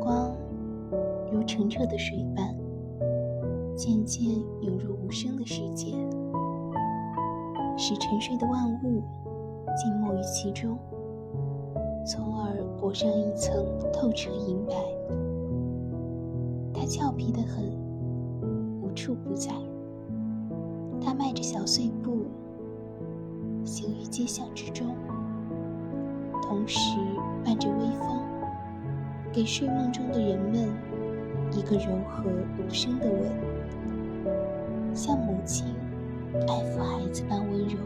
光如澄澈的水般，渐渐涌入无声的世界，使沉睡的万物静默于其中，从而裹上一层透彻银白。它俏皮得很，无处不在。它迈着小碎步，行于街巷之中，同时伴着微。给睡梦中的人们一个柔和无声的吻，像母亲爱抚孩子般温柔。